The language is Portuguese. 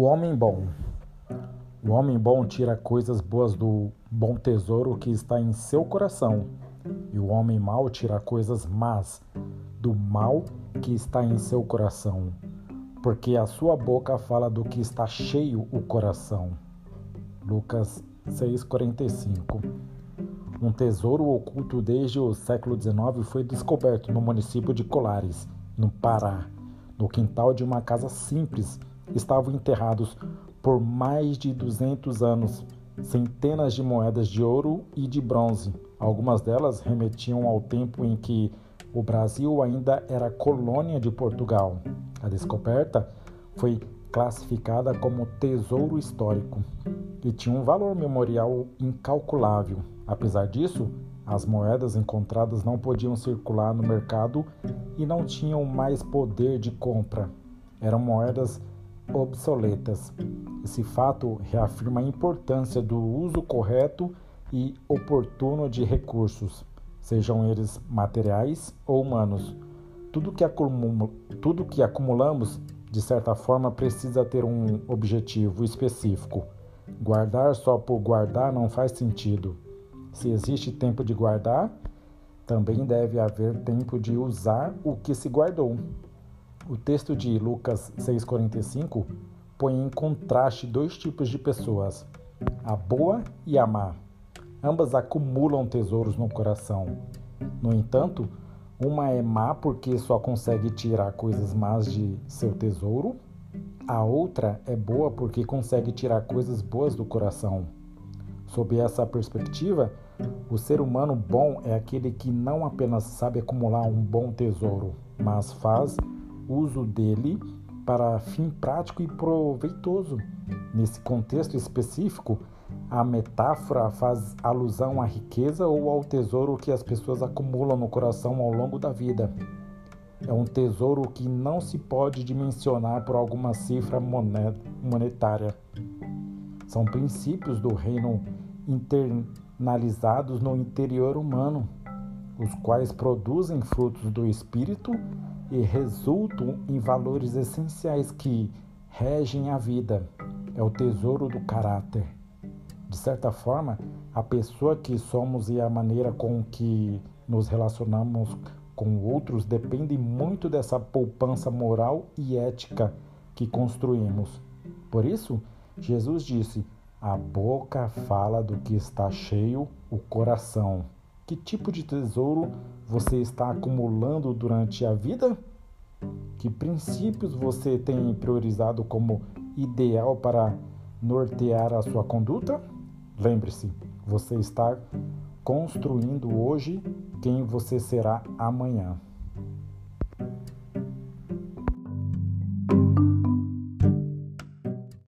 O homem bom. O homem bom tira coisas boas do bom tesouro que está em seu coração, e o homem mau tira coisas más do mal que está em seu coração, porque a sua boca fala do que está cheio o coração. Lucas 6:45. Um tesouro oculto desde o século XIX foi descoberto no município de Colares, no Pará, no quintal de uma casa simples estavam enterrados por mais de 200 anos centenas de moedas de ouro e de bronze. Algumas delas remetiam ao tempo em que o Brasil ainda era colônia de Portugal. A descoberta foi classificada como tesouro histórico e tinha um valor memorial incalculável. Apesar disso, as moedas encontradas não podiam circular no mercado e não tinham mais poder de compra. Eram moedas obsoletas. Esse fato reafirma a importância do uso correto e oportuno de recursos, sejam eles materiais ou humanos. Tudo que, tudo que acumulamos, de certa forma, precisa ter um objetivo específico. Guardar só por guardar não faz sentido. Se existe tempo de guardar, também deve haver tempo de usar o que se guardou. O texto de Lucas 6,45 põe em contraste dois tipos de pessoas, a boa e a má. Ambas acumulam tesouros no coração. No entanto, uma é má porque só consegue tirar coisas más de seu tesouro, a outra é boa porque consegue tirar coisas boas do coração. Sob essa perspectiva, o ser humano bom é aquele que não apenas sabe acumular um bom tesouro, mas faz uso dele para fim prático e proveitoso. Nesse contexto específico, a metáfora faz alusão à riqueza ou ao tesouro que as pessoas acumulam no coração ao longo da vida. É um tesouro que não se pode dimensionar por alguma cifra monetária. São princípios do reino internalizados no interior humano, os quais produzem frutos do espírito e resultam em valores essenciais que regem a vida. É o tesouro do caráter. De certa forma, a pessoa que somos e a maneira com que nos relacionamos com outros depende muito dessa poupança moral e ética que construímos. Por isso, Jesus disse: A boca fala do que está cheio o coração. Que tipo de tesouro você está acumulando durante a vida? Que princípios você tem priorizado como ideal para nortear a sua conduta? Lembre-se, você está construindo hoje quem você será amanhã.